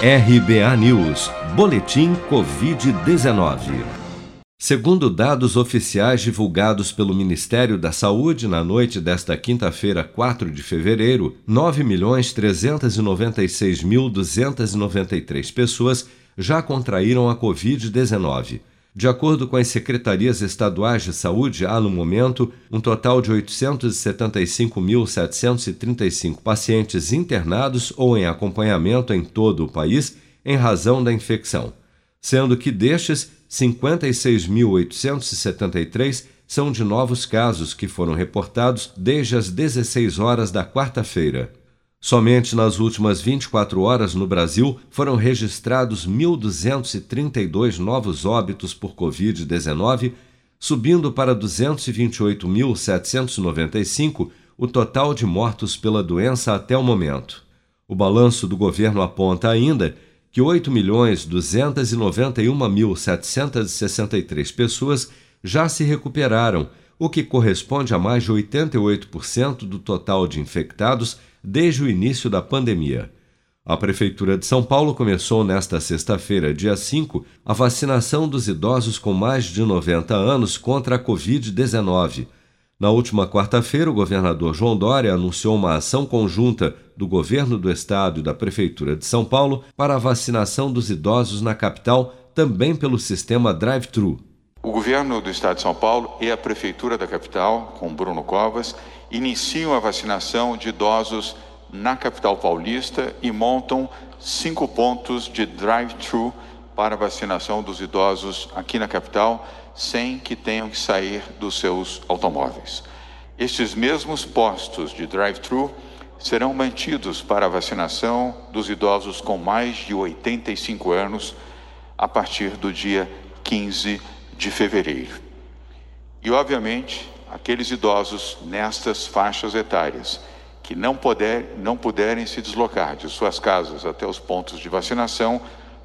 RBA News, Boletim Covid-19. Segundo dados oficiais divulgados pelo Ministério da Saúde na noite desta quinta-feira, 4 de fevereiro, 9.396.293 pessoas já contraíram a Covid-19. De acordo com as secretarias estaduais de saúde, há no momento um total de 875.735 pacientes internados ou em acompanhamento em todo o país em razão da infecção, sendo que destes, 56.873 são de novos casos que foram reportados desde as 16 horas da quarta-feira. Somente nas últimas 24 horas no Brasil foram registrados 1.232 novos óbitos por Covid-19, subindo para 228.795 o total de mortos pela doença até o momento. O balanço do governo aponta ainda que 8.291.763 pessoas já se recuperaram, o que corresponde a mais de 88% do total de infectados desde o início da pandemia. A Prefeitura de São Paulo começou nesta sexta-feira, dia 5, a vacinação dos idosos com mais de 90 anos contra a Covid-19. Na última quarta-feira, o governador João Dória anunciou uma ação conjunta do governo do estado e da Prefeitura de São Paulo para a vacinação dos idosos na capital, também pelo sistema drive-thru. O governo do estado de São Paulo e a Prefeitura da capital, com Bruno Covas, iniciam a vacinação de idosos na capital paulista e montam cinco pontos de drive-thru para vacinação dos idosos aqui na capital, sem que tenham que sair dos seus automóveis. Estes mesmos postos de drive-thru serão mantidos para a vacinação dos idosos com mais de 85 anos a partir do dia 15 de fevereiro. E, obviamente, aqueles idosos nestas faixas etárias que não, puder, não puderem se deslocar de suas casas até os pontos de vacinação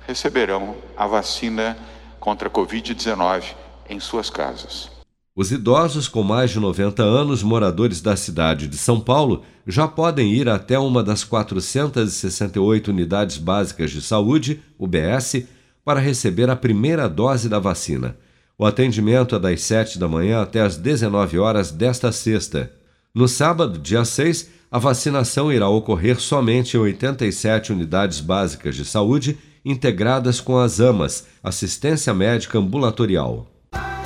receberão a vacina contra a Covid-19 em suas casas. Os idosos com mais de 90 anos, moradores da cidade de São Paulo, já podem ir até uma das 468 unidades básicas de saúde, UBS, para receber a primeira dose da vacina. O atendimento é das 7 da manhã até as 19 horas desta sexta. No sábado, dia 6, a vacinação irá ocorrer somente em 87 unidades básicas de saúde integradas com as AMAs, Assistência Médica Ambulatorial.